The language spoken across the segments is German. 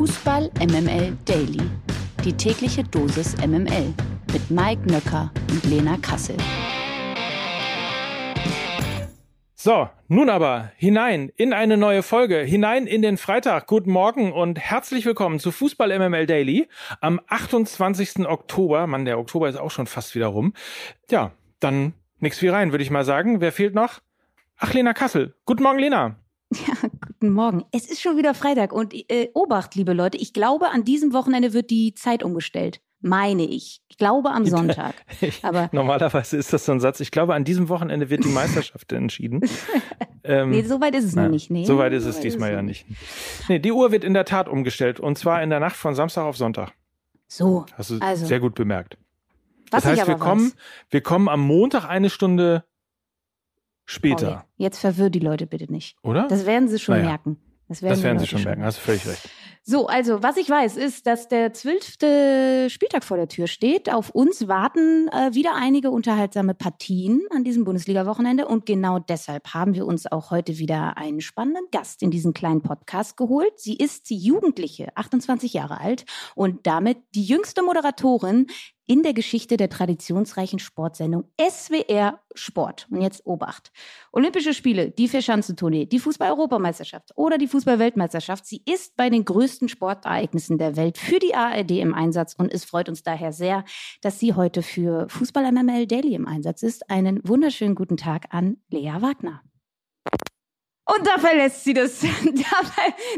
Fußball MML Daily. Die tägliche Dosis MML mit Mike Nöcker und Lena Kassel. So, nun aber hinein in eine neue Folge, hinein in den Freitag. Guten Morgen und herzlich willkommen zu Fußball MML Daily am 28. Oktober. Mann, der Oktober ist auch schon fast wieder rum. Ja, dann nix wie rein, würde ich mal sagen. Wer fehlt noch? Ach, Lena Kassel. Guten Morgen, Lena. Ja, guten Morgen. Es ist schon wieder Freitag und äh, Obacht, liebe Leute, ich glaube, an diesem Wochenende wird die Zeit umgestellt. Meine ich. Ich glaube am Sonntag. Aber Normalerweise ist das so ein Satz. Ich glaube, an diesem Wochenende wird die Meisterschaft entschieden. ähm, nee, so weit ist es noch nicht. Nee, so weit ist es so diesmal ist ja nicht. Nee, die Uhr wird in der Tat umgestellt und zwar in der Nacht von Samstag auf Sonntag. So. Hast du also, sehr gut bemerkt. Das heißt, wir kommen, wir kommen am Montag eine Stunde Später. Pauli, jetzt verwirr die Leute bitte nicht. Oder? Das werden sie schon naja. merken. Das werden, das werden sie schon merken, hast du völlig recht. So, also was ich weiß, ist, dass der zwölfte Spieltag vor der Tür steht. Auf uns warten äh, wieder einige unterhaltsame Partien an diesem Bundesliga-Wochenende. Und genau deshalb haben wir uns auch heute wieder einen spannenden Gast in diesen kleinen Podcast geholt. Sie ist Jugendliche, 28 Jahre alt und damit die jüngste Moderatorin in der Geschichte der traditionsreichen Sportsendung SWR Sport. Und jetzt Obacht. Olympische Spiele, die Vierschanzentournee, die Fußball-Europameisterschaft oder die Fußball-Weltmeisterschaft. Sie ist bei den größten Sportereignissen der Welt für die ARD im Einsatz und es freut uns daher sehr, dass sie heute für Fußball MML Daily im Einsatz ist. Einen wunderschönen guten Tag an Lea Wagner. Und da verlässt sie das. da,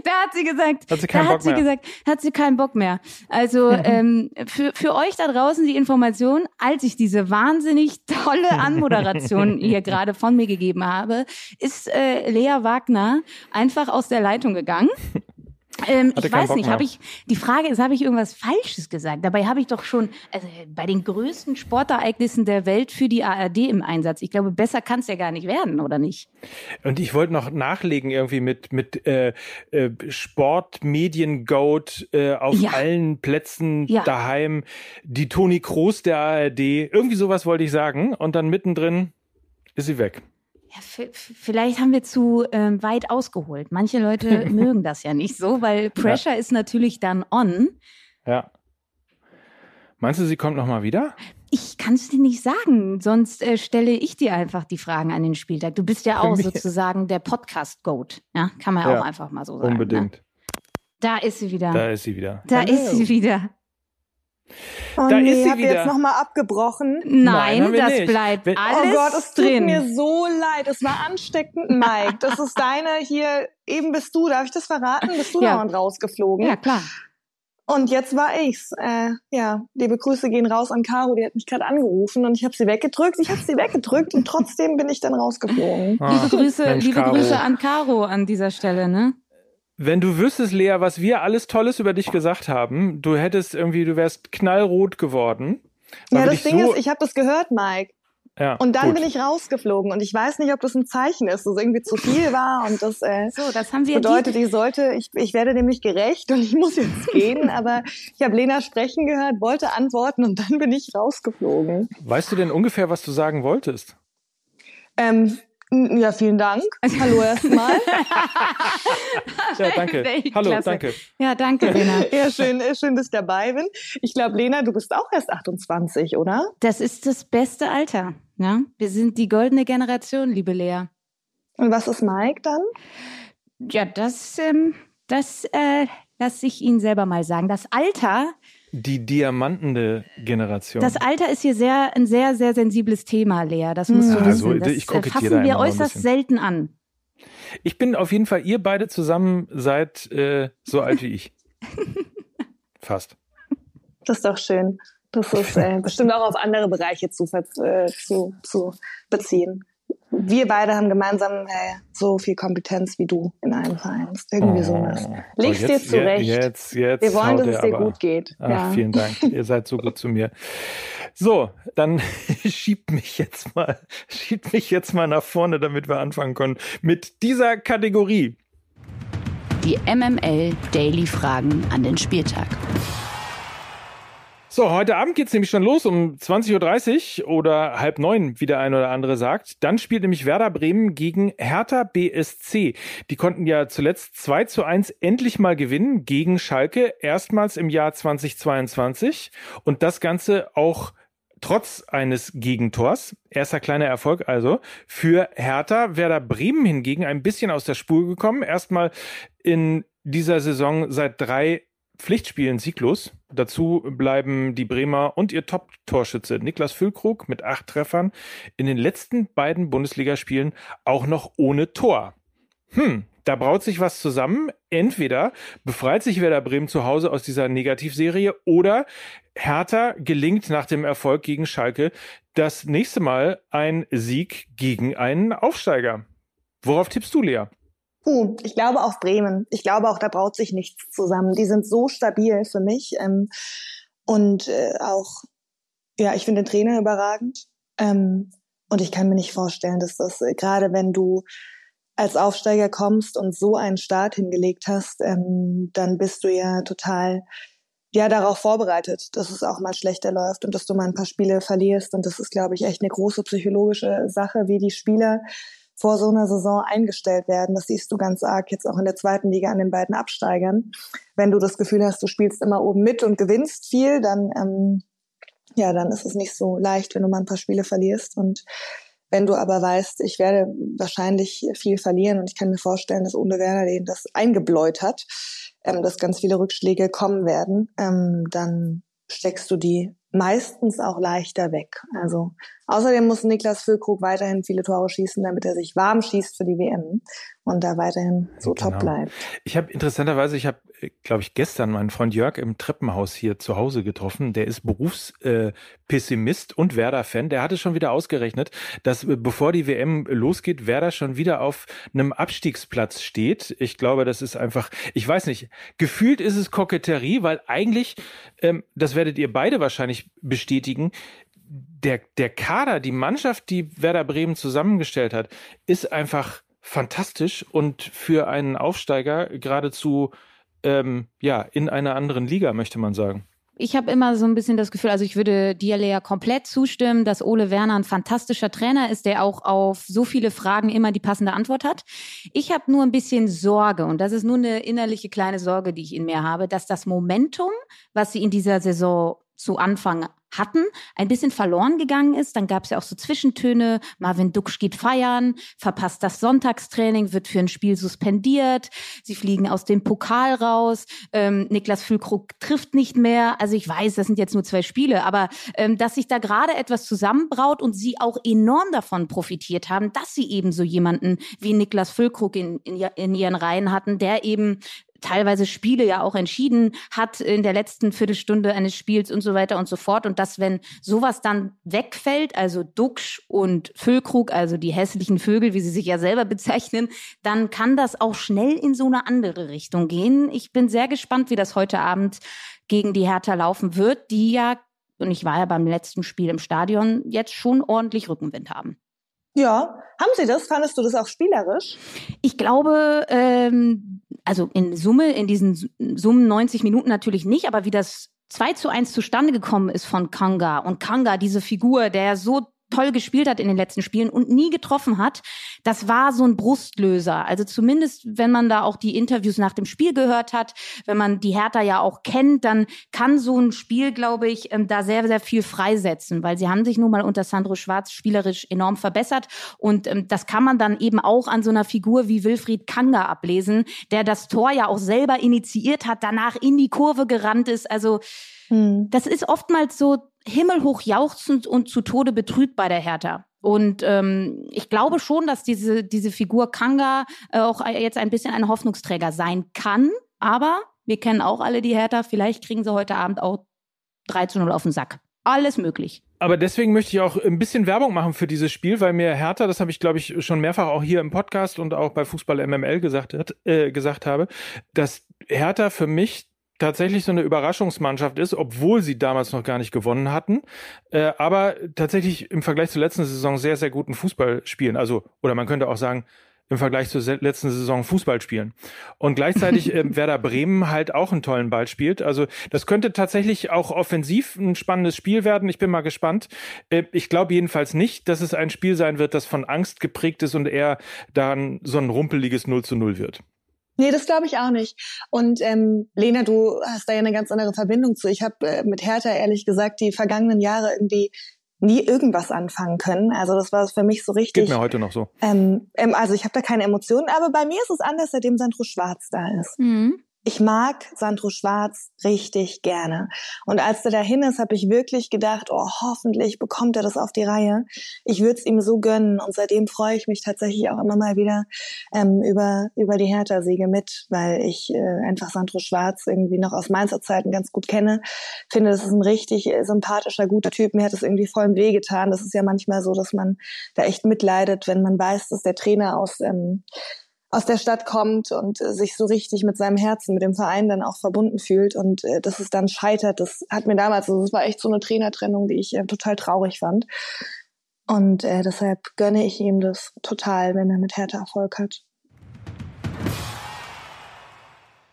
da hat sie gesagt, hat sie keinen da Bock hat sie mehr. gesagt, hat sie keinen Bock mehr. Also ähm, für, für euch da draußen die Information, als ich diese wahnsinnig tolle Anmoderation hier gerade von mir gegeben habe, ist äh, Lea Wagner einfach aus der Leitung gegangen. Ähm, ich weiß nicht, habe ich die Frage ist, habe ich irgendwas Falsches gesagt? Dabei habe ich doch schon also bei den größten Sportereignissen der Welt für die ARD im Einsatz. Ich glaube, besser kann es ja gar nicht werden, oder nicht? Und ich wollte noch nachlegen irgendwie mit mit äh, äh, Sportmedien Goat äh, auf ja. allen Plätzen ja. daheim, die Toni Kroos der ARD, irgendwie sowas wollte ich sagen und dann mittendrin ist sie weg. Ja, vielleicht haben wir zu ähm, weit ausgeholt. Manche Leute mögen das ja nicht so, weil Pressure ja. ist natürlich dann on. Ja. Meinst du, sie kommt noch mal wieder? Ich kann es dir nicht sagen, sonst äh, stelle ich dir einfach die Fragen an den Spieltag. Du bist ja auch sozusagen der Podcast-Goat. Ja, kann man ja auch einfach mal so sagen. Ne? Unbedingt. Ne? Da ist sie wieder. Da ist sie wieder. Da Hallo. ist sie wieder. Oh da nee, ist sie habt wieder. jetzt nochmal abgebrochen? Nein, Nein das nicht. bleibt Wenn, alles Oh Gott, es drin. tut mir so leid. Es war ansteckend, Mike. Das ist deine hier, eben bist du, darf ich das verraten? Bist du ja. da rausgeflogen? Ja, klar. Und jetzt war ich's. Äh, ja, liebe Grüße gehen raus an Caro, die hat mich gerade angerufen und ich habe sie weggedrückt. Ich habe sie weggedrückt und trotzdem bin ich dann rausgeflogen. Ah, liebe Grüße, Mensch, liebe Caro. Grüße an Caro an dieser Stelle, ne? Wenn du wüsstest, Lea, was wir alles Tolles über dich gesagt haben, du hättest irgendwie, du wärst knallrot geworden. Ja, das Ding so ist, ich habe das gehört, Mike. Ja, und dann gut. bin ich rausgeflogen und ich weiß nicht, ob das ein Zeichen ist, dass es irgendwie zu viel war und das, äh, so, das haben wir bedeutet, ich sollte, ich, ich werde nämlich gerecht und ich muss jetzt gehen, aber ich habe Lena sprechen gehört, wollte antworten und dann bin ich rausgeflogen. Weißt du denn ungefähr, was du sagen wolltest? Ähm, ja, vielen Dank. Hallo erstmal. ja, danke. Hallo, danke. Ja, danke, Lena. ja, schön, schön, dass ich dabei bin. Ich glaube, Lena, du bist auch erst 28, oder? Das ist das beste Alter. Ja? Wir sind die goldene Generation, liebe Lea. Und was ist Mike dann? Ja, das, ähm, das äh, lasse ich Ihnen selber mal sagen. Das Alter die diamantende Generation. Das Alter ist hier sehr ein sehr sehr sensibles Thema, Lea. Das musst ja, du wissen. Also, das ich fassen wir äußerst selten an. Ich bin auf jeden Fall ihr beide zusammen seid äh, so alt wie ich. Fast. Das ist doch schön. Das ist äh, bestimmt auch auf andere Bereiche zu, äh, zu, zu beziehen wir beide haben gemeinsam äh, so viel Kompetenz wie du in einem Verein. Irgendwie oh, sowas. Legst dir zurecht. Jetzt, jetzt wir wollen, dass es dir aber, gut geht. Ach, ja. Vielen Dank. Ihr seid so gut zu mir. So, dann schiebt mich jetzt mal, schiebt mich jetzt mal nach vorne, damit wir anfangen können mit dieser Kategorie. Die MML Daily Fragen an den Spieltag. So, heute Abend geht's nämlich schon los um 20.30 Uhr oder halb neun, wie der eine oder andere sagt. Dann spielt nämlich Werder Bremen gegen Hertha BSC. Die konnten ja zuletzt 2 zu 1 endlich mal gewinnen gegen Schalke, erstmals im Jahr 2022. Und das Ganze auch trotz eines Gegentors. Erster kleiner Erfolg also für Hertha. Werder Bremen hingegen ein bisschen aus der Spur gekommen. Erstmal in dieser Saison seit drei Pflichtspielen sieglos. Dazu bleiben die Bremer und ihr Top-Torschütze Niklas Füllkrug mit acht Treffern in den letzten beiden Bundesligaspielen auch noch ohne Tor. Hm, da braut sich was zusammen. Entweder befreit sich Werder Bremen zu Hause aus dieser Negativserie oder Hertha gelingt nach dem Erfolg gegen Schalke das nächste Mal ein Sieg gegen einen Aufsteiger. Worauf tippst du, Lea? Uh, ich glaube auf Bremen. Ich glaube auch, da braut sich nichts zusammen. Die sind so stabil für mich. Ähm, und äh, auch, ja, ich finde den Trainer überragend. Ähm, und ich kann mir nicht vorstellen, dass das, äh, gerade wenn du als Aufsteiger kommst und so einen Start hingelegt hast, ähm, dann bist du ja total ja darauf vorbereitet, dass es auch mal schlechter läuft und dass du mal ein paar Spiele verlierst. Und das ist, glaube ich, echt eine große psychologische Sache, wie die Spieler vor so einer Saison eingestellt werden. Das siehst du ganz arg jetzt auch in der zweiten Liga an den beiden Absteigern. Wenn du das Gefühl hast, du spielst immer oben mit und gewinnst viel, dann ähm, ja, dann ist es nicht so leicht, wenn du mal ein paar Spiele verlierst. Und wenn du aber weißt, ich werde wahrscheinlich viel verlieren und ich kann mir vorstellen, dass ohne Werner den das eingebläut hat, ähm, dass ganz viele Rückschläge kommen werden, ähm, dann steckst du die meistens auch leichter weg. Also außerdem muss Niklas Füllkrug weiterhin viele Tore schießen, damit er sich warm schießt für die WM und da weiterhin so genau. top bleibt. Ich habe interessanterweise, ich habe, glaube ich, gestern meinen Freund Jörg im Treppenhaus hier zu Hause getroffen. Der ist Berufspessimist äh, und Werder-Fan. Der hatte schon wieder ausgerechnet, dass äh, bevor die WM losgeht, Werder schon wieder auf einem Abstiegsplatz steht. Ich glaube, das ist einfach, ich weiß nicht, gefühlt ist es Koketterie, weil eigentlich, ähm, das werdet ihr beide wahrscheinlich bestätigen, der, der Kader, die Mannschaft, die Werder Bremen zusammengestellt hat, ist einfach fantastisch und für einen Aufsteiger geradezu ähm, ja in einer anderen Liga, möchte man sagen. Ich habe immer so ein bisschen das Gefühl, also ich würde dir Lea komplett zustimmen, dass Ole Werner ein fantastischer Trainer ist, der auch auf so viele Fragen immer die passende Antwort hat. Ich habe nur ein bisschen Sorge, und das ist nur eine innerliche kleine Sorge, die ich in mir habe, dass das Momentum, was sie in dieser Saison zu Anfang hatten, ein bisschen verloren gegangen ist. Dann gab es ja auch so Zwischentöne. Marvin Duksch geht feiern, verpasst das Sonntagstraining, wird für ein Spiel suspendiert. Sie fliegen aus dem Pokal raus. Ähm, Niklas Füllkrug trifft nicht mehr. Also ich weiß, das sind jetzt nur zwei Spiele, aber ähm, dass sich da gerade etwas zusammenbraut und sie auch enorm davon profitiert haben, dass sie eben so jemanden wie Niklas Füllkrug in, in, in ihren Reihen hatten, der eben teilweise Spiele ja auch entschieden hat in der letzten Viertelstunde eines Spiels und so weiter und so fort. Und dass, wenn sowas dann wegfällt, also Duxch und Füllkrug, also die hässlichen Vögel, wie sie sich ja selber bezeichnen, dann kann das auch schnell in so eine andere Richtung gehen. Ich bin sehr gespannt, wie das heute Abend gegen die Hertha laufen wird, die ja, und ich war ja beim letzten Spiel im Stadion, jetzt schon ordentlich Rückenwind haben. Ja, haben Sie das? Fandest du das auch spielerisch? Ich glaube, ähm, also in Summe, in diesen Summen 90 Minuten natürlich nicht, aber wie das 2 zu 1 zustande gekommen ist von Kanga und Kanga, diese Figur, der so toll gespielt hat in den letzten Spielen und nie getroffen hat, das war so ein Brustlöser. Also zumindest, wenn man da auch die Interviews nach dem Spiel gehört hat, wenn man die Hertha ja auch kennt, dann kann so ein Spiel, glaube ich, ähm, da sehr, sehr viel freisetzen, weil sie haben sich nun mal unter Sandro Schwarz spielerisch enorm verbessert und ähm, das kann man dann eben auch an so einer Figur wie Wilfried Kanga ablesen, der das Tor ja auch selber initiiert hat, danach in die Kurve gerannt ist. Also hm. das ist oftmals so himmelhoch jauchzend und zu Tode betrübt bei der Hertha. Und ähm, ich glaube schon, dass diese, diese Figur Kanga äh, auch jetzt ein bisschen ein Hoffnungsträger sein kann. Aber wir kennen auch alle die Hertha. Vielleicht kriegen sie heute Abend auch 3 zu 0 auf den Sack. Alles möglich. Aber deswegen möchte ich auch ein bisschen Werbung machen für dieses Spiel, weil mir Hertha, das habe ich glaube ich schon mehrfach auch hier im Podcast und auch bei Fußball MML gesagt, hat, äh, gesagt habe, dass Hertha für mich tatsächlich so eine Überraschungsmannschaft ist, obwohl sie damals noch gar nicht gewonnen hatten, äh, aber tatsächlich im Vergleich zur letzten Saison sehr, sehr guten Fußball spielen. Also, oder man könnte auch sagen, im Vergleich zur letzten Saison Fußball spielen. Und gleichzeitig äh, Werder Bremen halt auch einen tollen Ball spielt. Also das könnte tatsächlich auch offensiv ein spannendes Spiel werden. Ich bin mal gespannt. Äh, ich glaube jedenfalls nicht, dass es ein Spiel sein wird, das von Angst geprägt ist und eher dann so ein rumpeliges 0 zu 0 wird. Nee, das glaube ich auch nicht. Und ähm, Lena, du hast da ja eine ganz andere Verbindung zu. Ich habe äh, mit Hertha ehrlich gesagt die vergangenen Jahre irgendwie nie irgendwas anfangen können. Also das war für mich so richtig. Geht mir heute noch so. Ähm, ähm, also ich habe da keine Emotionen, aber bei mir ist es anders, seitdem Sandro Schwarz da ist. Mhm ich mag Sandro Schwarz richtig gerne. Und als er dahin ist, habe ich wirklich gedacht, oh, hoffentlich bekommt er das auf die Reihe. Ich würde es ihm so gönnen. Und seitdem freue ich mich tatsächlich auch immer mal wieder ähm, über, über die Hertha-Siege mit, weil ich äh, einfach Sandro Schwarz irgendwie noch aus Mainzer Zeiten ganz gut kenne. Finde, das ist ein richtig sympathischer, guter Typ. Mir hat es irgendwie voll im Weh getan. Das ist ja manchmal so, dass man da echt mitleidet, wenn man weiß, dass der Trainer aus ähm, aus der Stadt kommt und äh, sich so richtig mit seinem Herzen, mit dem Verein dann auch verbunden fühlt und äh, dass es dann scheitert, das hat mir damals, also das war echt so eine Trainertrennung, die ich äh, total traurig fand. Und äh, deshalb gönne ich ihm das total, wenn er mit Hertha Erfolg hat.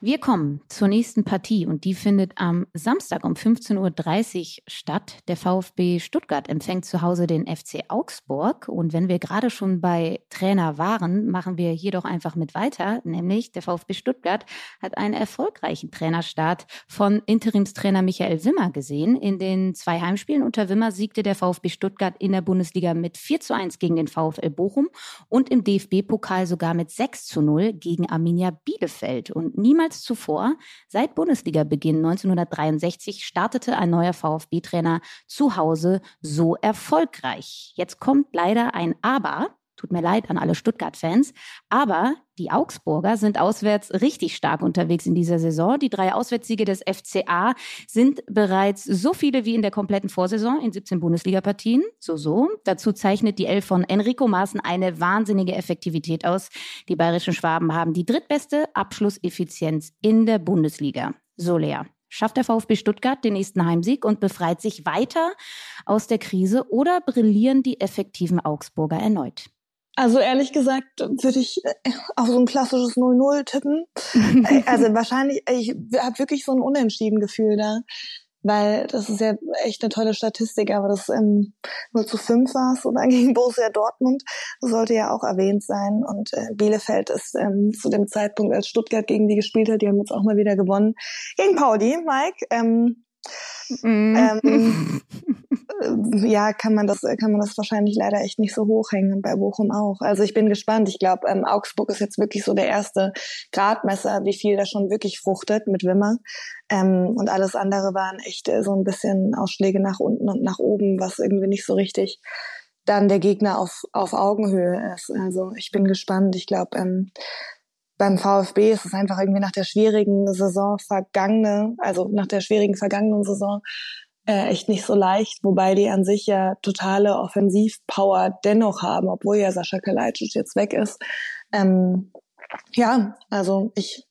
Wir kommen zur nächsten Partie und die findet am Samstag um 15.30 Uhr statt. Der VfB Stuttgart empfängt zu Hause den FC Augsburg. Und wenn wir gerade schon bei Trainer waren, machen wir hier doch einfach mit weiter. Nämlich der VfB Stuttgart hat einen erfolgreichen Trainerstart von Interimstrainer Michael Wimmer gesehen. In den zwei Heimspielen unter Wimmer siegte der VfB Stuttgart in der Bundesliga mit 4 zu 1 gegen den VfL Bochum und im DFB-Pokal sogar mit 6 zu 0 gegen Arminia Bielefeld. Und niemals Niemals zuvor, seit Bundesliga-Beginn 1963, startete ein neuer VfB-Trainer zu Hause so erfolgreich. Jetzt kommt leider ein Aber. Tut mir leid an alle Stuttgart-Fans. Aber die Augsburger sind auswärts richtig stark unterwegs in dieser Saison. Die drei Auswärtssiege des FCA sind bereits so viele wie in der kompletten Vorsaison in 17 Bundesliga-Partien. So, so. Dazu zeichnet die Elf von Enrico Maaßen eine wahnsinnige Effektivität aus. Die bayerischen Schwaben haben die drittbeste Abschlusseffizienz in der Bundesliga. So leer. Schafft der VfB Stuttgart den nächsten Heimsieg und befreit sich weiter aus der Krise oder brillieren die effektiven Augsburger erneut? Also ehrlich gesagt würde ich äh, auf so ein klassisches 0-0 tippen. Äh, also wahrscheinlich, ich habe wirklich so ein Unentschieden-Gefühl da, weil das ist ja echt eine tolle Statistik, aber das ähm, 0 zu 5 war es oder gegen Borussia Dortmund, sollte ja auch erwähnt sein. Und äh, Bielefeld ist ähm, zu dem Zeitpunkt, als Stuttgart gegen die gespielt hat, die haben jetzt auch mal wieder gewonnen, gegen Pauli, Mike. Ähm, Mm. Ähm, äh, ja, kann man das, kann man das wahrscheinlich leider echt nicht so hochhängen bei Bochum auch. Also ich bin gespannt. Ich glaube, ähm, Augsburg ist jetzt wirklich so der erste Gradmesser, wie viel da schon wirklich fruchtet mit Wimmer. Ähm, und alles andere waren echt äh, so ein bisschen Ausschläge nach unten und nach oben, was irgendwie nicht so richtig dann der Gegner auf, auf Augenhöhe ist. Also ich bin gespannt. Ich glaube, ähm, beim VfB ist es einfach irgendwie nach der schwierigen Saison vergangene, also nach der schwierigen vergangenen Saison äh, echt nicht so leicht, wobei die an sich ja totale Offensivpower dennoch haben, obwohl ja Sascha Kalajdzic jetzt weg ist. Ähm, ja, also ich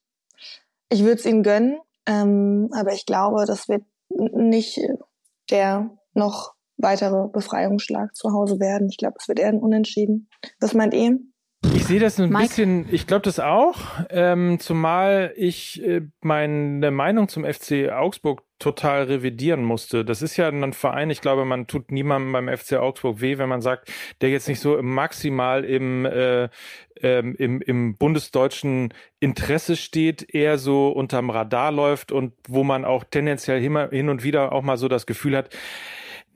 ich würde es ihnen gönnen, ähm, aber ich glaube, das wird nicht der noch weitere Befreiungsschlag zu Hause werden. Ich glaube, es wird eher ein Unentschieden. Was meint ihr? Ich sehe das ein Mike? bisschen, ich glaube das auch, ähm, zumal ich äh, meine Meinung zum FC Augsburg total revidieren musste. Das ist ja ein Verein, ich glaube, man tut niemandem beim FC Augsburg weh, wenn man sagt, der jetzt nicht so maximal im, äh, ähm, im, im bundesdeutschen Interesse steht, eher so unterm Radar läuft und wo man auch tendenziell hin und wieder auch mal so das Gefühl hat,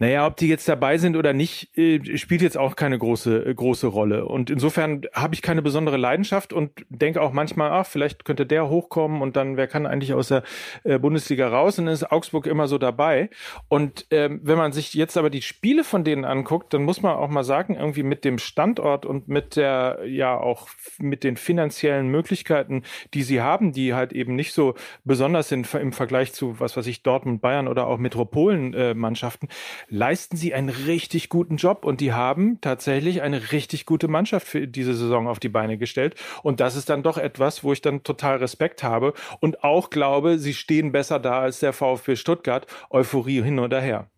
naja, ob die jetzt dabei sind oder nicht, äh, spielt jetzt auch keine große, äh, große Rolle. Und insofern habe ich keine besondere Leidenschaft und denke auch manchmal, ach, vielleicht könnte der hochkommen und dann, wer kann eigentlich aus der äh, Bundesliga raus? Und dann ist Augsburg immer so dabei. Und ähm, wenn man sich jetzt aber die Spiele von denen anguckt, dann muss man auch mal sagen, irgendwie mit dem Standort und mit der, ja, auch mit den finanziellen Möglichkeiten, die sie haben, die halt eben nicht so besonders sind im Vergleich zu, was weiß ich, Dortmund, Bayern oder auch Metropolenmannschaften, äh, leisten sie einen richtig guten Job und die haben tatsächlich eine richtig gute Mannschaft für diese Saison auf die Beine gestellt. Und das ist dann doch etwas, wo ich dann total Respekt habe und auch glaube, sie stehen besser da als der VfB Stuttgart. Euphorie hin oder her.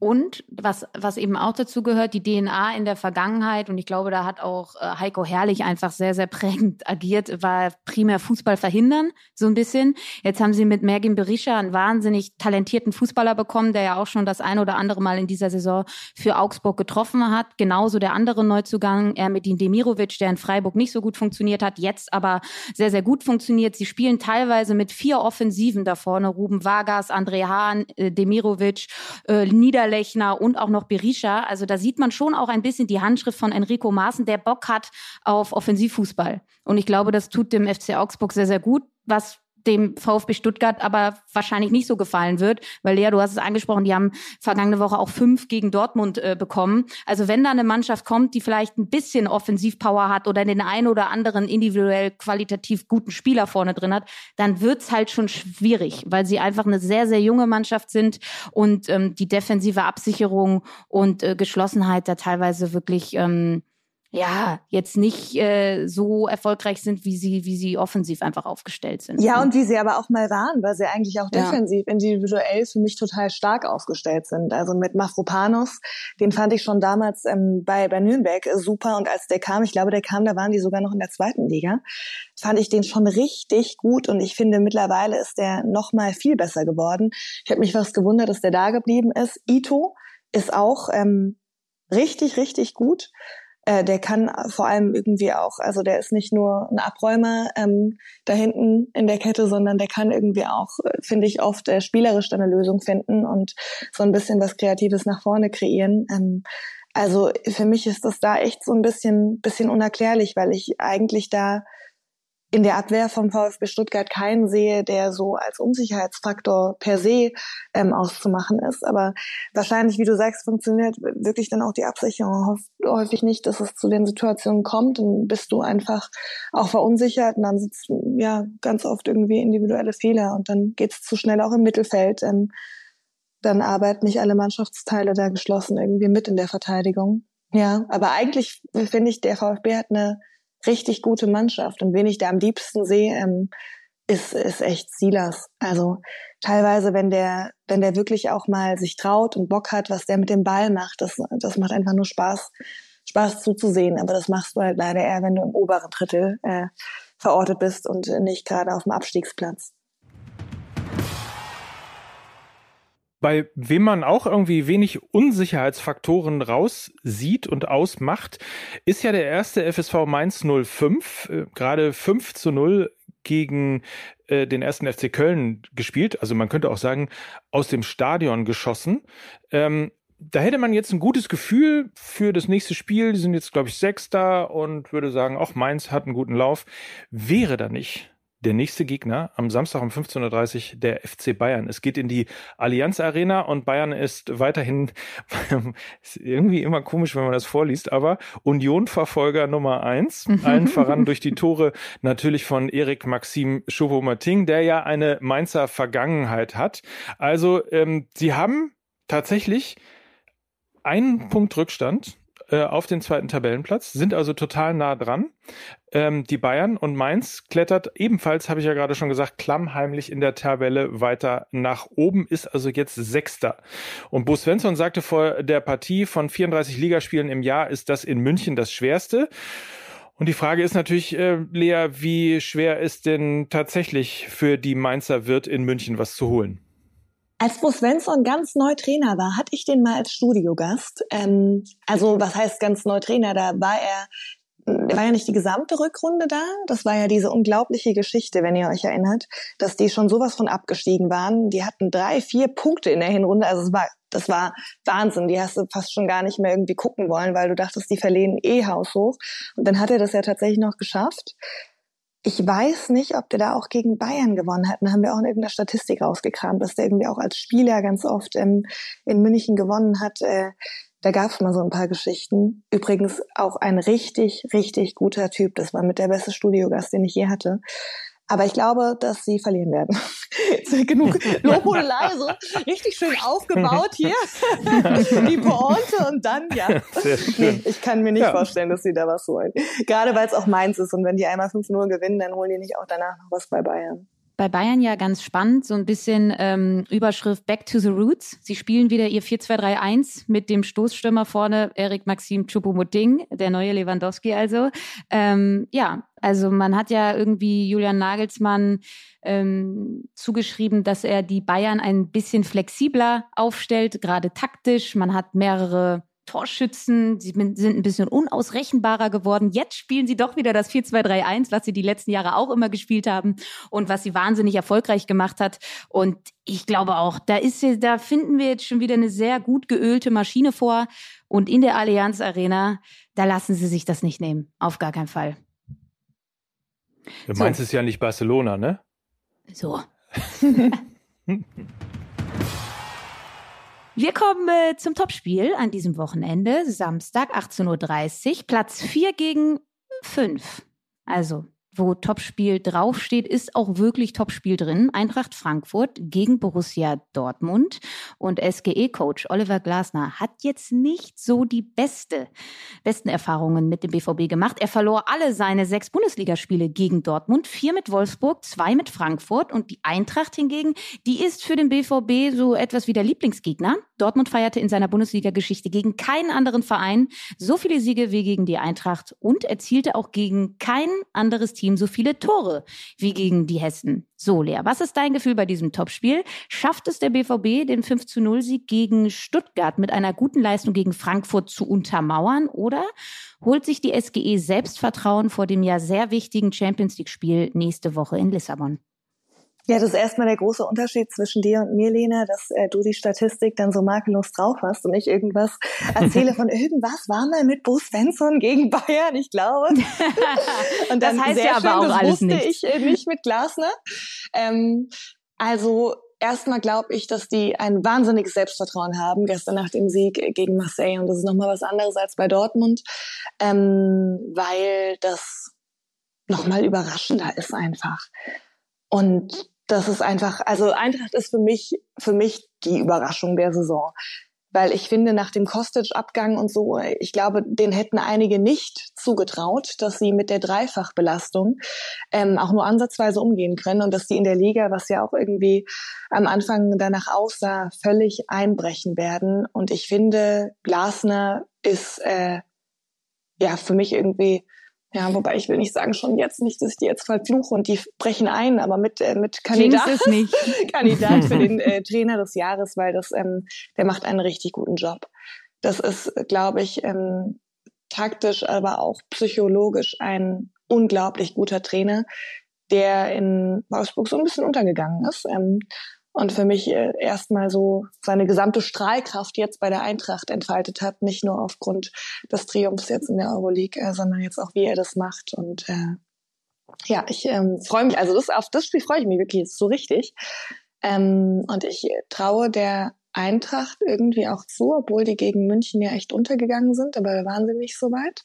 Und was, was eben auch dazu gehört, die DNA in der Vergangenheit, und ich glaube, da hat auch äh, Heiko Herrlich einfach sehr, sehr prägend agiert, war primär Fußball verhindern, so ein bisschen. Jetzt haben sie mit Mergin Berisha einen wahnsinnig talentierten Fußballer bekommen, der ja auch schon das ein oder andere Mal in dieser Saison für Augsburg getroffen hat. Genauso der andere Neuzugang, Ermedin Demirovic, der in Freiburg nicht so gut funktioniert hat, jetzt aber sehr, sehr gut funktioniert. Sie spielen teilweise mit vier Offensiven da vorne. Ruben Vargas, André Hahn, äh, Demirovic, äh, Nieder Niederlechner und auch noch Berisha. Also da sieht man schon auch ein bisschen die Handschrift von Enrico Maaßen, der Bock hat auf Offensivfußball. Und ich glaube, das tut dem FC Augsburg sehr, sehr gut, was dem VfB Stuttgart aber wahrscheinlich nicht so gefallen wird, weil Lea, du hast es angesprochen, die haben vergangene Woche auch fünf gegen Dortmund äh, bekommen. Also wenn da eine Mannschaft kommt, die vielleicht ein bisschen Offensivpower hat oder den einen oder anderen individuell qualitativ guten Spieler vorne drin hat, dann wird's halt schon schwierig, weil sie einfach eine sehr, sehr junge Mannschaft sind und ähm, die defensive Absicherung und äh, Geschlossenheit da teilweise wirklich ähm, ja, jetzt nicht äh, so erfolgreich sind, wie sie, wie sie offensiv einfach aufgestellt sind. Ja, und wie sie aber auch mal waren, weil sie eigentlich auch defensiv, ja. individuell für mich total stark aufgestellt sind. Also mit Mafropanos, den fand ich schon damals ähm, bei, bei Nürnberg äh, super und als der kam, ich glaube, der kam, da waren die sogar noch in der zweiten Liga, fand ich den schon richtig gut und ich finde, mittlerweile ist der noch mal viel besser geworden. Ich habe mich fast gewundert, dass der da geblieben ist. Ito ist auch ähm, richtig, richtig gut äh, der kann vor allem irgendwie auch, also der ist nicht nur ein Abräumer ähm, da hinten in der Kette, sondern der kann irgendwie auch, äh, finde ich, oft äh, spielerisch eine Lösung finden und so ein bisschen was Kreatives nach vorne kreieren. Ähm, also für mich ist das da echt so ein bisschen, bisschen unerklärlich, weil ich eigentlich da in der Abwehr vom VfB Stuttgart keinen sehe, der so als Unsicherheitsfaktor per se ähm, auszumachen ist. Aber wahrscheinlich, wie du sagst, funktioniert wirklich dann auch die Absicherung häufig nicht, dass es zu den Situationen kommt. Dann bist du einfach auch verunsichert und dann sitzt ja ganz oft irgendwie individuelle Fehler und dann geht es zu schnell auch im Mittelfeld. Ähm, dann arbeiten nicht alle Mannschaftsteile da geschlossen irgendwie mit in der Verteidigung. Ja, aber eigentlich finde ich, der VfB hat eine richtig gute Mannschaft. Und wen ich da am liebsten sehe, ähm, ist, ist echt Silas. Also teilweise, wenn der, wenn der wirklich auch mal sich traut und Bock hat, was der mit dem Ball macht, das, das macht einfach nur Spaß, Spaß zuzusehen. Aber das machst du halt leider eher, wenn du im oberen Drittel äh, verortet bist und nicht gerade auf dem Abstiegsplatz. Bei wem man auch irgendwie wenig Unsicherheitsfaktoren raussieht und ausmacht, ist ja der erste FSV Mainz 05, äh, gerade 5 zu 0 gegen äh, den ersten FC Köln gespielt. Also man könnte auch sagen, aus dem Stadion geschossen. Ähm, da hätte man jetzt ein gutes Gefühl für das nächste Spiel. Die sind jetzt, glaube ich, Sechster und würde sagen, auch Mainz hat einen guten Lauf. Wäre da nicht der nächste Gegner am Samstag um 15.30 Uhr der FC Bayern. Es geht in die Allianz Arena und Bayern ist weiterhin ist irgendwie immer komisch, wenn man das vorliest, aber Union-Verfolger Nummer eins. Allen voran durch die Tore natürlich von Erik Maxim Choupo-Moting, der ja eine Mainzer Vergangenheit hat. Also ähm, sie haben tatsächlich einen Punkt Rückstand äh, auf den zweiten Tabellenplatz, sind also total nah dran. Ähm, die Bayern und Mainz klettert ebenfalls, habe ich ja gerade schon gesagt, klammheimlich in der Tabelle weiter nach oben, ist also jetzt Sechster. Und Bo Svensson sagte vor der Partie von 34 Ligaspielen im Jahr ist das in München das schwerste. Und die Frage ist natürlich, äh, Lea, wie schwer ist denn tatsächlich für die Mainzer Wirt in München was zu holen? Als Bo Svensson ganz neu Trainer war, hatte ich den mal als Studiogast. Ähm, also was heißt ganz neu Trainer? Da war er er war ja nicht die gesamte Rückrunde da. Das war ja diese unglaubliche Geschichte, wenn ihr euch erinnert, dass die schon sowas von abgestiegen waren. Die hatten drei, vier Punkte in der Hinrunde. Also es war, das war Wahnsinn. Die hast du fast schon gar nicht mehr irgendwie gucken wollen, weil du dachtest, die verlieren eh haushoch. Und dann hat er das ja tatsächlich noch geschafft. Ich weiß nicht, ob der da auch gegen Bayern gewonnen hat. Da haben wir auch in irgendeiner Statistik rausgekramt, dass der irgendwie auch als Spieler ganz oft ähm, in München gewonnen hat. Äh, da gab es mal so ein paar Geschichten. Übrigens auch ein richtig, richtig guter Typ. Das war mit der beste Studiogast, den ich je hatte. Aber ich glaube, dass sie verlieren werden. Genug Lobhudelei, so richtig schön aufgebaut hier. Die Pointe und dann, ja. Nee, ich kann mir nicht ja. vorstellen, dass sie da was holen. Gerade weil es auch meins ist und wenn die einmal 5-0 gewinnen, dann holen die nicht auch danach noch was bei Bayern. bei Bayern ja ganz spannend, so ein bisschen ähm, Überschrift Back to the Roots. Sie spielen wieder ihr 4-2-3-1 mit dem Stoßstürmer vorne, Erik Maxim Choupo-Moting, der neue Lewandowski also. Ähm, ja, also man hat ja irgendwie Julian Nagelsmann ähm, zugeschrieben, dass er die Bayern ein bisschen flexibler aufstellt, gerade taktisch. Man hat mehrere Torschützen, sie sind ein bisschen unausrechenbarer geworden. Jetzt spielen sie doch wieder das 4-2-3-1, was sie die letzten Jahre auch immer gespielt haben und was sie wahnsinnig erfolgreich gemacht hat. Und ich glaube auch, da ist, da finden wir jetzt schon wieder eine sehr gut geölte Maschine vor. Und in der Allianz Arena, da lassen sie sich das nicht nehmen. Auf gar keinen Fall. Du meinst so. es ja nicht Barcelona, ne? So. Wir kommen äh, zum Topspiel an diesem Wochenende, Samstag 18.30 Uhr, Platz 4 gegen 5. Also wo Topspiel draufsteht, ist auch wirklich Topspiel drin. Eintracht Frankfurt gegen Borussia Dortmund. Und SGE-Coach Oliver Glasner hat jetzt nicht so die beste, besten Erfahrungen mit dem BVB gemacht. Er verlor alle seine sechs Bundesligaspiele gegen Dortmund, vier mit Wolfsburg, zwei mit Frankfurt. Und die Eintracht hingegen, die ist für den BVB so etwas wie der Lieblingsgegner. Dortmund feierte in seiner Bundesliga-Geschichte gegen keinen anderen Verein so viele Siege wie gegen die Eintracht und erzielte auch gegen kein anderes Team so viele Tore wie gegen die Hessen. So, Lea, was ist dein Gefühl bei diesem Topspiel? Schafft es der BVB, den 5 zu 0 Sieg gegen Stuttgart mit einer guten Leistung gegen Frankfurt zu untermauern? Oder holt sich die SGE Selbstvertrauen vor dem ja sehr wichtigen Champions League Spiel nächste Woche in Lissabon? Ja, das ist erstmal der große Unterschied zwischen dir und mir, Lena, dass äh, du die Statistik dann so makellos drauf hast und ich irgendwas erzähle von irgendwas war mal mit Bo Svensson gegen Bayern, ich glaube. und dann das heißt ja aber auch alles wusste nichts. ich äh, nicht mit Glasner. Ähm, also erstmal glaube ich, dass die ein wahnsinniges Selbstvertrauen haben gestern nach dem Sieg gegen Marseille und das ist nochmal was anderes als bei Dortmund, ähm, weil das nochmal überraschender ist einfach. Und das ist einfach, also Eintracht ist für mich, für mich die Überraschung der Saison. Weil ich finde, nach dem Kostic-Abgang und so, ich glaube, den hätten einige nicht zugetraut, dass sie mit der Dreifachbelastung ähm, auch nur ansatzweise umgehen können und dass die in der Liga, was ja auch irgendwie am Anfang danach aussah, völlig einbrechen werden. Und ich finde, Glasner ist äh, ja für mich irgendwie ja, wobei ich will nicht sagen, schon jetzt nicht, dass ich die jetzt verfluche und die brechen ein, aber mit, äh, mit Kandidat, Kandidat für den äh, Trainer des Jahres, weil das, ähm, der macht einen richtig guten Job. Das ist, glaube ich, ähm, taktisch, aber auch psychologisch ein unglaublich guter Trainer, der in Wolfsburg so ein bisschen untergegangen ist. Ähm, und für mich äh, erstmal so seine gesamte Strahlkraft jetzt bei der Eintracht entfaltet hat, nicht nur aufgrund des Triumphs jetzt in der Euroleague, äh, sondern jetzt auch wie er das macht und äh, ja, ich ähm, freue mich, also das, auf das Spiel freue ich mich wirklich so richtig. Ähm, und ich traue der Eintracht irgendwie auch zu, obwohl die gegen München ja echt untergegangen sind, aber wir waren sie nicht so weit,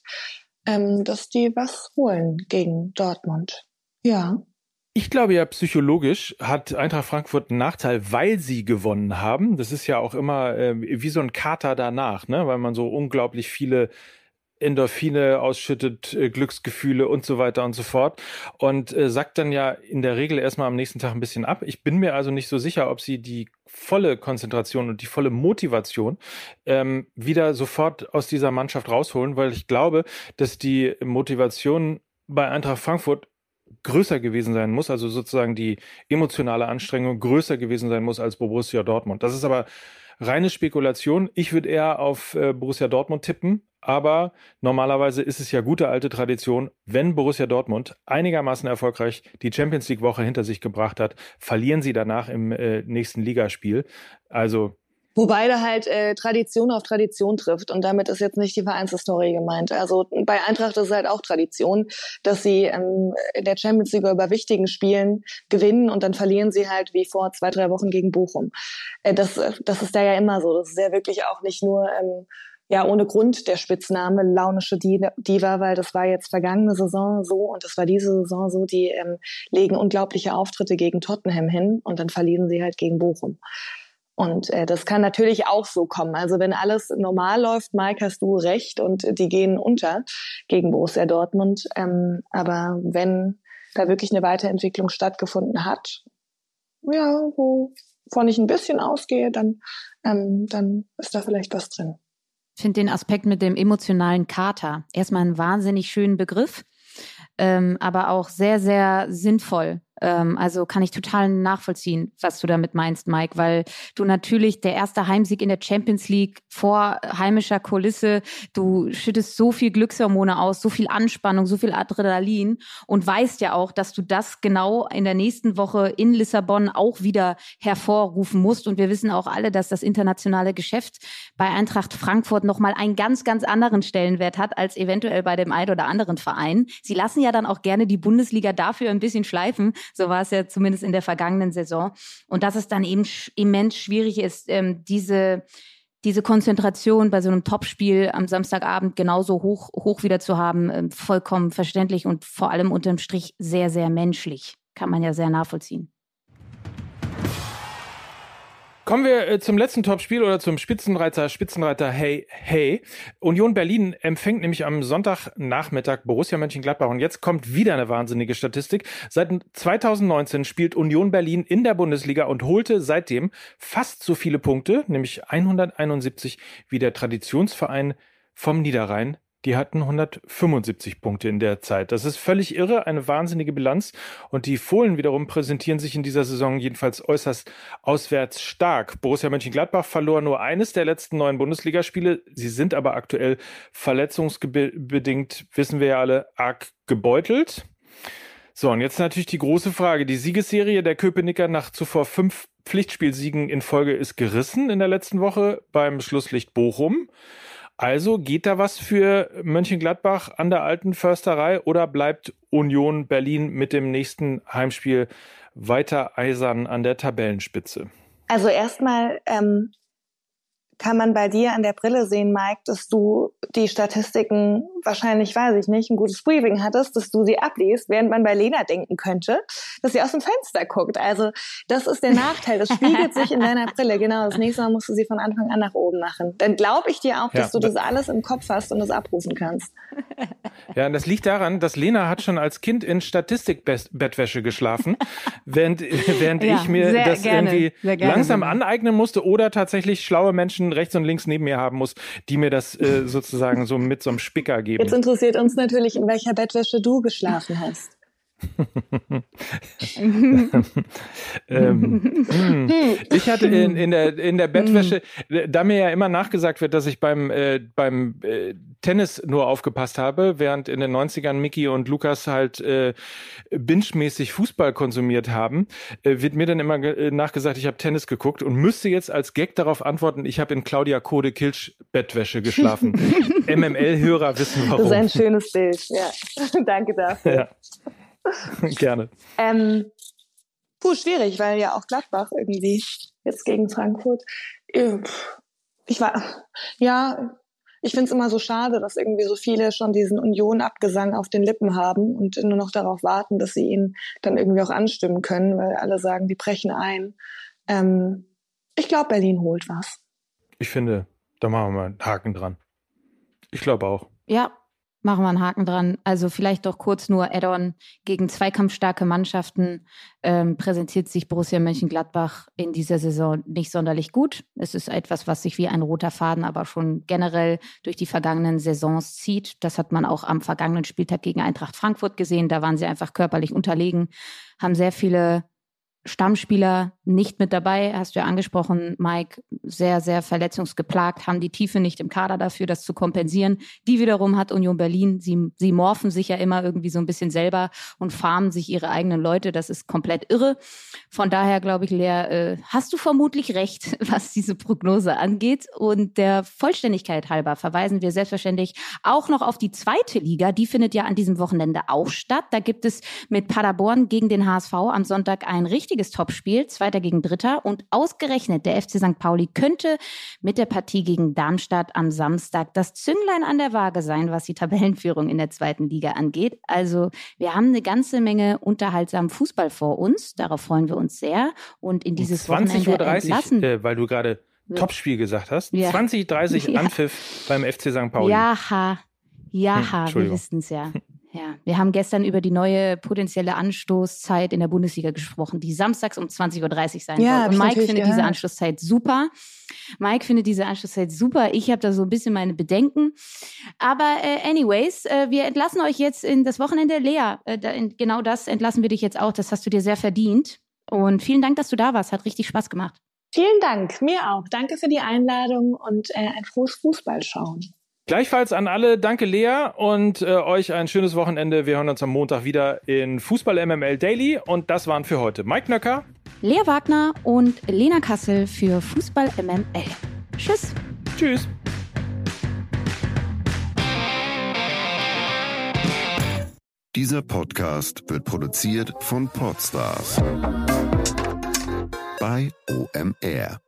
ähm, dass die was holen gegen Dortmund. Ja. Ich glaube ja, psychologisch hat Eintracht Frankfurt einen Nachteil, weil sie gewonnen haben. Das ist ja auch immer äh, wie so ein Kater danach, ne? weil man so unglaublich viele Endorphine ausschüttet, äh, Glücksgefühle und so weiter und so fort. Und äh, sagt dann ja in der Regel erstmal am nächsten Tag ein bisschen ab. Ich bin mir also nicht so sicher, ob sie die volle Konzentration und die volle Motivation ähm, wieder sofort aus dieser Mannschaft rausholen, weil ich glaube, dass die Motivation bei Eintracht Frankfurt größer gewesen sein muss, also sozusagen die emotionale Anstrengung größer gewesen sein muss als Borussia Dortmund. Das ist aber reine Spekulation. Ich würde eher auf äh, Borussia Dortmund tippen, aber normalerweise ist es ja gute alte Tradition, wenn Borussia Dortmund einigermaßen erfolgreich die Champions League Woche hinter sich gebracht hat, verlieren sie danach im äh, nächsten Ligaspiel. Also Wobei da halt äh, Tradition auf Tradition trifft und damit ist jetzt nicht die Vereinshistorie gemeint. Also bei Eintracht ist es halt auch Tradition, dass sie ähm, in der Champions League über wichtigen Spielen gewinnen und dann verlieren sie halt wie vor zwei, drei Wochen gegen Bochum. Äh, das, das ist da ja immer so. Das ist ja wirklich auch nicht nur ähm, ja ohne Grund der Spitzname launische Diva, weil das war jetzt vergangene Saison so und das war diese Saison so. Die ähm, legen unglaubliche Auftritte gegen Tottenham hin und dann verlieren sie halt gegen Bochum. Und äh, das kann natürlich auch so kommen. Also wenn alles normal läuft, Mike, hast du recht und die gehen unter gegen Borussia Dortmund. Ähm, aber wenn da wirklich eine Weiterentwicklung stattgefunden hat. Ja, wovon ich ein bisschen ausgehe, dann, ähm, dann ist da vielleicht was drin. Ich finde den Aspekt mit dem emotionalen Kater erstmal einen wahnsinnig schönen Begriff, ähm, aber auch sehr, sehr sinnvoll. Ähm, also kann ich total nachvollziehen, was du damit meinst, Mike, weil du natürlich der erste Heimsieg in der Champions League vor heimischer Kulisse, du schüttest so viel Glückshormone aus, so viel Anspannung, so viel Adrenalin und weißt ja auch, dass du das genau in der nächsten Woche in Lissabon auch wieder hervorrufen musst. Und wir wissen auch alle, dass das internationale Geschäft bei Eintracht Frankfurt nochmal einen ganz, ganz anderen Stellenwert hat als eventuell bei dem einen oder anderen Verein. Sie lassen ja dann auch gerne die Bundesliga dafür ein bisschen schleifen, so war es ja zumindest in der vergangenen Saison. Und dass es dann eben immens schwierig ist, ähm, diese diese Konzentration bei so einem Topspiel am Samstagabend genauso hoch, hoch wieder zu haben, ähm, vollkommen verständlich und vor allem unterm Strich sehr, sehr menschlich. Kann man ja sehr nachvollziehen. Kommen wir äh, zum letzten Topspiel oder zum Spitzenreiter, Spitzenreiter Hey Hey. Union Berlin empfängt nämlich am Sonntagnachmittag Borussia Mönchengladbach und jetzt kommt wieder eine wahnsinnige Statistik. Seit 2019 spielt Union Berlin in der Bundesliga und holte seitdem fast so viele Punkte, nämlich 171 wie der Traditionsverein vom Niederrhein die hatten 175 Punkte in der Zeit. Das ist völlig irre, eine wahnsinnige Bilanz. Und die Fohlen wiederum präsentieren sich in dieser Saison jedenfalls äußerst auswärts stark. Borussia Mönchengladbach verlor nur eines der letzten neun Bundesligaspiele. Sie sind aber aktuell verletzungsbedingt, wissen wir ja alle, arg gebeutelt. So, und jetzt natürlich die große Frage. Die Siegesserie der Köpenicker nach zuvor fünf Pflichtspielsiegen in Folge ist gerissen in der letzten Woche beim Schlusslicht Bochum. Also geht da was für Mönchengladbach an der alten Försterei oder bleibt Union Berlin mit dem nächsten Heimspiel weiter eisern an der Tabellenspitze? Also erstmal ähm, kann man bei dir an der Brille sehen, Mike, dass du die Statistiken wahrscheinlich, weiß ich nicht, ein gutes Briefing hattest, dass du sie abliest, während man bei Lena denken könnte, dass sie aus dem Fenster guckt. Also das ist der Nachteil. Das spiegelt sich in deiner Brille. Genau, das nächste Mal musst du sie von Anfang an nach oben machen. Dann glaube ich dir auch, dass ja, du das alles im Kopf hast und das abrufen kannst. Ja, und das liegt daran, dass Lena hat schon als Kind in Statistikbettwäsche geschlafen, während, während ja, ich mir das gerne, irgendwie langsam aneignen musste oder tatsächlich schlaue Menschen rechts und links neben mir haben muss, die mir das äh, sozusagen so mit so einem Spicker geben. Jetzt interessiert uns natürlich, in welcher Bettwäsche du geschlafen hast. ähm, hm. ich hatte in, in, der, in der Bettwäsche, da mir ja immer nachgesagt wird, dass ich beim, äh, beim äh, Tennis nur aufgepasst habe, während in den 90ern Mickey und Lukas halt äh, binge-mäßig Fußball konsumiert haben, äh, wird mir dann immer äh, nachgesagt, ich habe Tennis geguckt und müsste jetzt als Gag darauf antworten, ich habe in Claudia Kode Kilsch Bettwäsche geschlafen. MML-Hörer wissen warum. Das ist ein schönes Bild, ja. Danke dafür. Ja. Gerne. Ähm, puh, schwierig, weil ja auch Gladbach irgendwie jetzt gegen Frankfurt. Äh, ich war, ja, ich finde es immer so schade, dass irgendwie so viele schon diesen Union-Abgesang auf den Lippen haben und nur noch darauf warten, dass sie ihn dann irgendwie auch anstimmen können, weil alle sagen, die brechen ein. Ähm, ich glaube, Berlin holt was. Ich finde, da machen wir mal einen Haken dran. Ich glaube auch. Ja, Machen wir einen Haken dran. Also vielleicht doch kurz nur Add-on. Gegen zweikampfstarke Mannschaften ähm, präsentiert sich Borussia Mönchengladbach in dieser Saison nicht sonderlich gut. Es ist etwas, was sich wie ein roter Faden aber schon generell durch die vergangenen Saisons zieht. Das hat man auch am vergangenen Spieltag gegen Eintracht Frankfurt gesehen. Da waren sie einfach körperlich unterlegen, haben sehr viele Stammspieler nicht mit dabei, hast du ja angesprochen, Mike, sehr, sehr verletzungsgeplagt, haben die Tiefe nicht im Kader dafür, das zu kompensieren. Die wiederum hat Union Berlin, sie, sie morphen sich ja immer irgendwie so ein bisschen selber und farmen sich ihre eigenen Leute, das ist komplett irre. Von daher glaube ich, Lea, äh, hast du vermutlich recht, was diese Prognose angeht. Und der Vollständigkeit halber verweisen wir selbstverständlich auch noch auf die zweite Liga, die findet ja an diesem Wochenende auch statt. Da gibt es mit Paderborn gegen den HSV am Sonntag ein richtig richtiges Topspiel, Zweiter gegen Dritter. Und ausgerechnet der FC St. Pauli könnte mit der Partie gegen Darmstadt am Samstag das Zünglein an der Waage sein, was die Tabellenführung in der zweiten Liga angeht. Also wir haben eine ganze Menge unterhaltsamen Fußball vor uns. Darauf freuen wir uns sehr. Und in dieses 20 Wochenende Uhr, äh, weil du gerade Topspiel gesagt hast. Ja. 20, 30 ja. Anpfiff beim FC St. Pauli. Jaha, jaha, hm, wir wissen es ja. Ja, wir haben gestern über die neue potenzielle Anstoßzeit in der Bundesliga gesprochen, die samstags um 20.30 Uhr sein ja, soll. Und Mike findet gehört. diese Anschlusszeit super. Mike findet diese Anschlusszeit super. Ich habe da so ein bisschen meine Bedenken. Aber äh, anyways, äh, wir entlassen euch jetzt in das Wochenende. Lea, äh, da, in, genau das entlassen wir dich jetzt auch. Das hast du dir sehr verdient. Und vielen Dank, dass du da warst. Hat richtig Spaß gemacht. Vielen Dank, mir auch. Danke für die Einladung und äh, ein frohes Fußballschauen. Gleichfalls an alle, danke Lea und äh, euch ein schönes Wochenende. Wir hören uns am Montag wieder in Fußball MML Daily und das waren für heute Mike Nöcker, Lea Wagner und Lena Kassel für Fußball MML. Tschüss. Tschüss. Dieser Podcast wird produziert von Podstars bei OMR.